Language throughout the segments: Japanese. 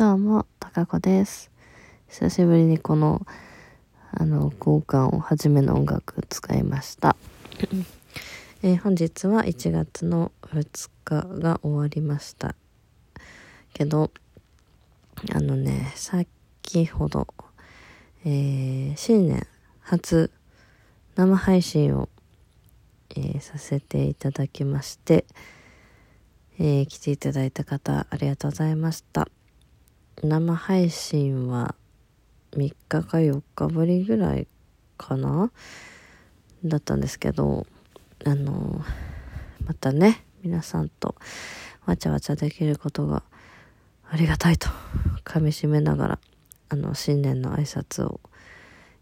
どうも、たかこです。久しぶりにこの、あの、交換を初めの音楽使いました。えー本日は1月の2日が終わりました。けど、あのね、先ほど、えー新年初生配信を、えーさせていただきまして、えー来ていただいた方ありがとうございました。生配信は3日か4日ぶりぐらいかな？だったんですけど、あのまたね、皆さんとわちゃわちゃできることがありがたいと噛みしめながら、あの、新年の挨拶を、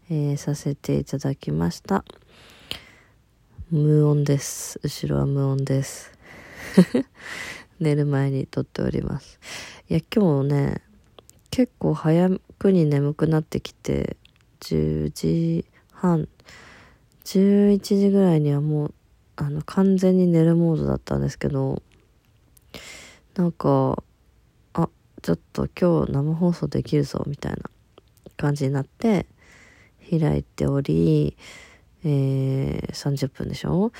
えーさせていただきました。無音です。後ろは無音です。寝る前に撮っております。いや、今日ね、結構早くに眠くなってきて、10時半、11時ぐらいにはもう、あの、完全に寝るモードだったんですけど、なんか、あ、ちょっと今日生放送できるぞ、みたいな感じになって、開いており、えー、30分でしょ？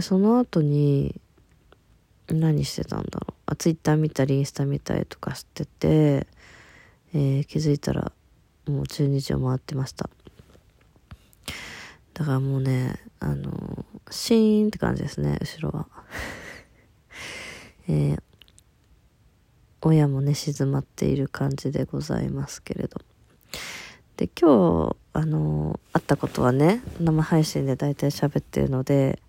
その後に、何してたんだろう？あ、ツイッター見たり、インスタ見たりとかしてて、えー気づいたら、もう12時を回ってました。だからもうね、あのシーンって感じですね、後ろは。えー親もね、静まっている感じでございますけれど。で、今日、あのあったことはね、生配信で大体喋ってるので、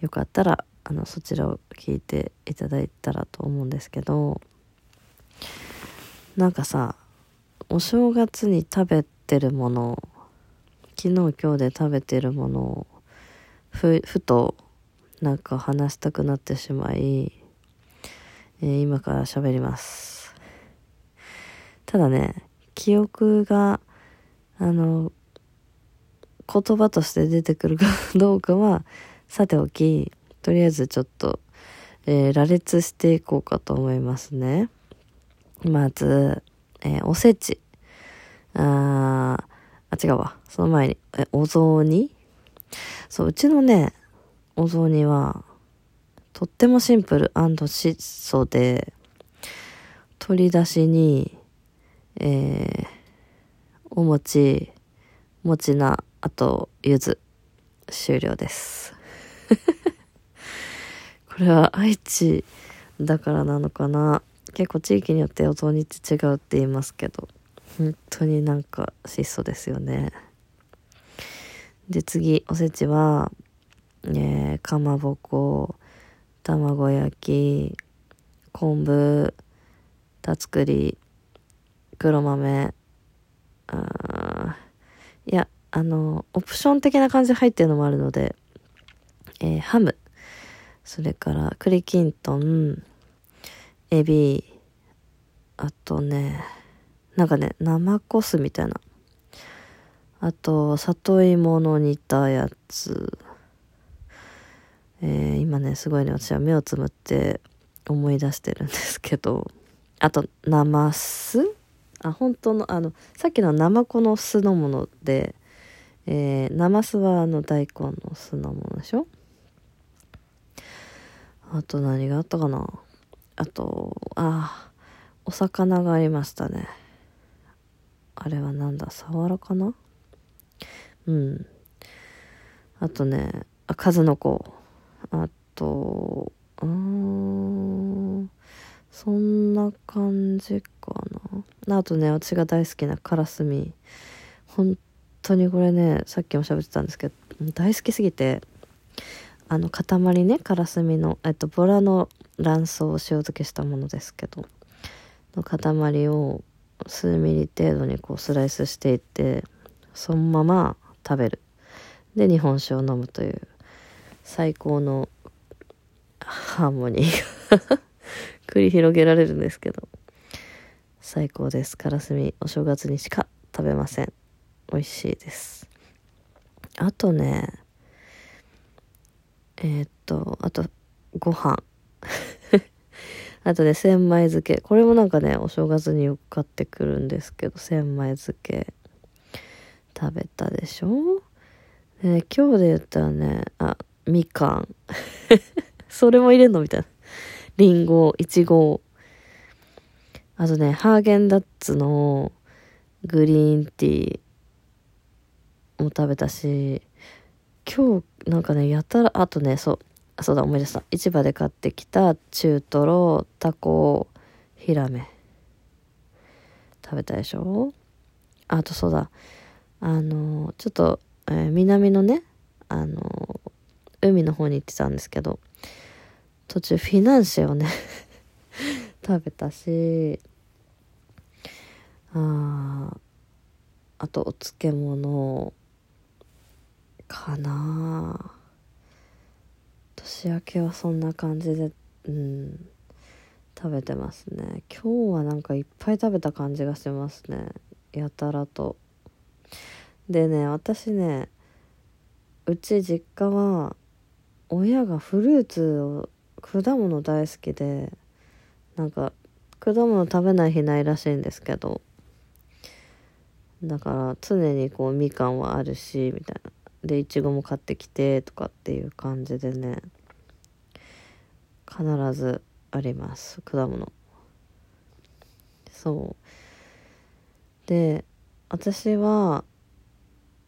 よかったら、あの、そちらを聞いていただいたらと思うんですけど、なんかさ、お正月に食べてるもの、昨日今日で食べてるものを、ふ、ふと、なんか話したくなってしまい、えー今から喋ります。ただね、記憶が、あの、言葉として出てくるか どうかは、さておき、とりあえずちょっと、えー羅列していこうかと思いますね。まず、えーおせち。あーあ、違うわ。その前に、え、お雑煮？そう、うちのね、お雑煮は、とってもシンプル質素で、取り出しに、えーお餅、餅菜、あと、柚子、終了です。これは愛知だからなのかな結構地域によってお雑煮って違うって言いますけど、本当になんか質素ですよね。で、次、おせちは、えー、かまぼこ、卵焼き、昆布、たつくり、黒豆、あいや、あの、オプション的な感じで入ってるのもあるので、えーハム、それから栗きんとん、エビ、あとね、なんかね、生コスみたいな。あと、里芋の煮たやつ。えー今ね、すごいね、私は目をつむって思い出してるんですけど、あと、ナマス。あ、本当の、あの、さっきのはナマコの酢のもので、えー、ナマスはあの大根の酢のものでしょ？あと何があったかな？あと、あお魚がありましたね。あれはなんだ、サワラかな？うん。あとね、あ、数の子。あと、うん、そんな感じかな。あとね、私が大好きなカラスミ。本当にこれね、さっきも喋ってたんですけど、大好きすぎて、あの、塊ね、カラスミの、えっと、ボラの卵巣を塩漬けしたものですけど、の塊を数ミリ程度にこうスライスしていって、そのまま食べる。で、日本酒を飲むという、最高のハーモニーが 繰り広げられるんですけど、最高です。カラスミ、お正月にしか食べません。美味しいです。あとね、えーっと、あと、ご飯。あとね、千枚漬け。これもなんかね、お正月によく買ってくるんですけど、千枚漬け。食べたでしょ？で、今日で言ったらね、あ、みかん。それも入れんの？みたいな。りんご、いちご。あとね、ハーゲンダッツのグリーンティーも食べたし、今日なんかね、やたら、あとね、そう、そうだ、思い出した。市場で買ってきた中トロ、タコ、ヒラメ。食べたでしょ？あとそうだ、あの、ちょっと、えー、南のね、あの、海の方に行ってたんですけど、途中フィナンシェをね 食べたし、ああとお漬物かな年明けはそんな感じでうん食べてますね。今日はなんかいっぱい食べた感じがしますね。やたらと。でね私ねうち実家は親がフルーツを果物大好きでなんか果物食べない日ないらしいんですけど。だから常にこうみかんはあるしみたいな。でいちごも買ってきてとかっていう感じでね必ずあります。果物。そう。で私は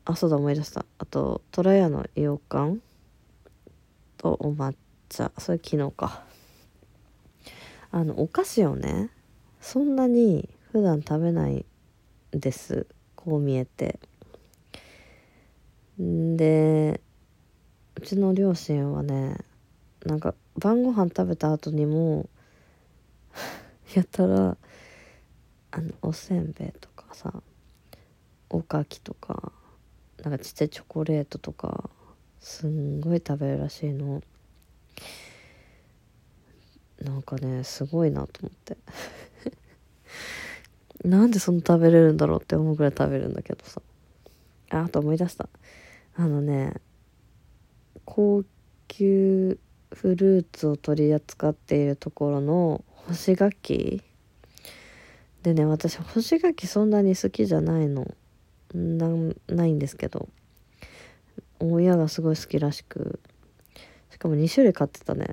あそうだ思い出した。あと虎屋の洋館とお抹茶。それ昨日か。あのお菓子をねそんなに普段食べないです。こう見えて。でうちの両親はねなんか晩ご飯食べた後にも やったらあのおせんべいとかさおかきとかなんかちっちゃいチョコレートとかすんごい食べるらしいの。なんかねすごいなと思って。なんでそんな食べれるんだろうって思うぐらい食べるんだけどさ。ああと思い出した。あのね高級フルーツを取り扱っているところの干し柿？でね私干し柿そんなに好きじゃないの。なないんですけど。親がすごい好きらしく。しかも2種類買ってたね。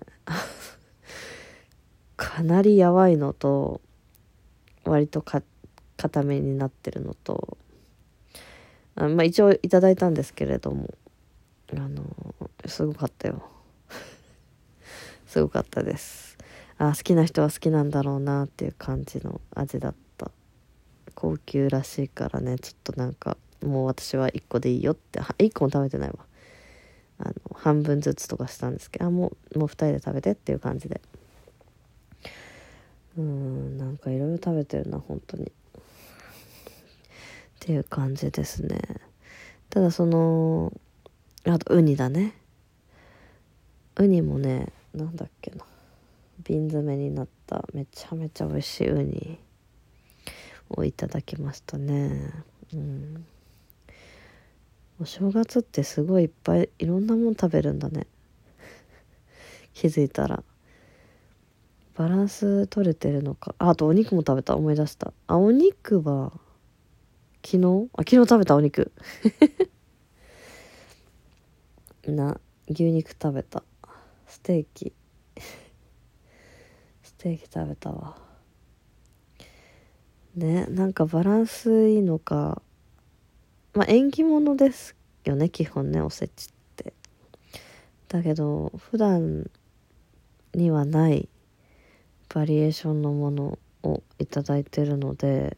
かなりやばいのと割とか固めになってるのと。あまあ一応いただいたんですけれどもあのすごかったよ。すごかったです。あ好きな人は好きなんだろうなっていう感じの味だった。高級らしいからねちょっとなんかもう私は1個でいいよって。1個も食べてないわ。あの半分ずつとかしたんですけどあもうもう2人で食べてっていう感じで。うんなんかいろいろ食べてるな本当に。っていう感じですね。ただそのあとウニだね。ウニもねなんだっけな。瓶詰めになっためちゃめちゃ美味しいウニをいただきましたね。うん。お正月ってすごいいっぱいいろんなもん食べるんだね。気づいたら。バランス取れてるのか。ああとお肉も食べた。思い出した。あお肉は昨日？あ昨日食べたお肉。な牛肉食べた。ステーキ。ステーキ食べたわ。ねなんかバランスいいのか。まあ縁起物ですよね基本ねおせちって。だけど普段にはないバリエーションのものをいただいてるので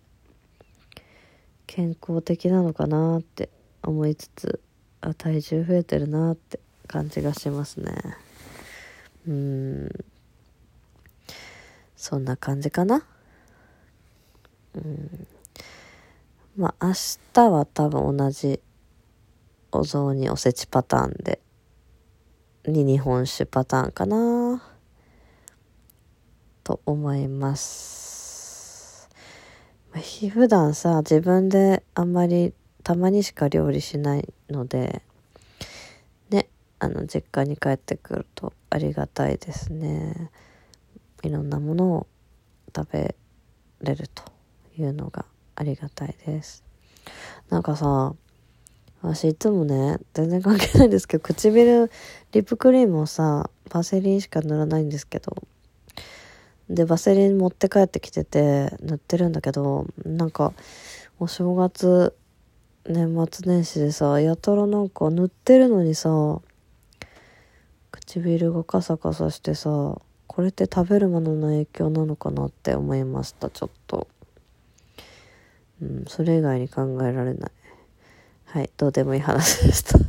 健康的なのかなって思いつつあ体重増えてるなって感じがしますね。うん。そんな感じかな。うん。まあ明日は多分同じお雑煮おせちパターンでに日本酒パターンかなと思います。普段さ自分であんまりたまにしか料理しないのでねあの実家に帰ってくるとありがたいですね。いろんなものを食べれるというのがありがたいです。なんかさ私いつもね全然関係ないんですけど唇リップクリームをさバセリンしか塗らないんですけどでバセリン持って帰ってきてて塗ってるんだけどなんかお正月年末年始でさやたらなんか塗ってるのにさ唇がカサカサしてさこれって食べるものの影響なのかなって思いましたちょっと。うんそれ以外に考えられない。はいどうでもいい話でした。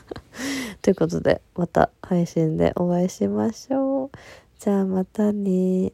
ということでまた配信でお会いしましょう。じゃあまたね。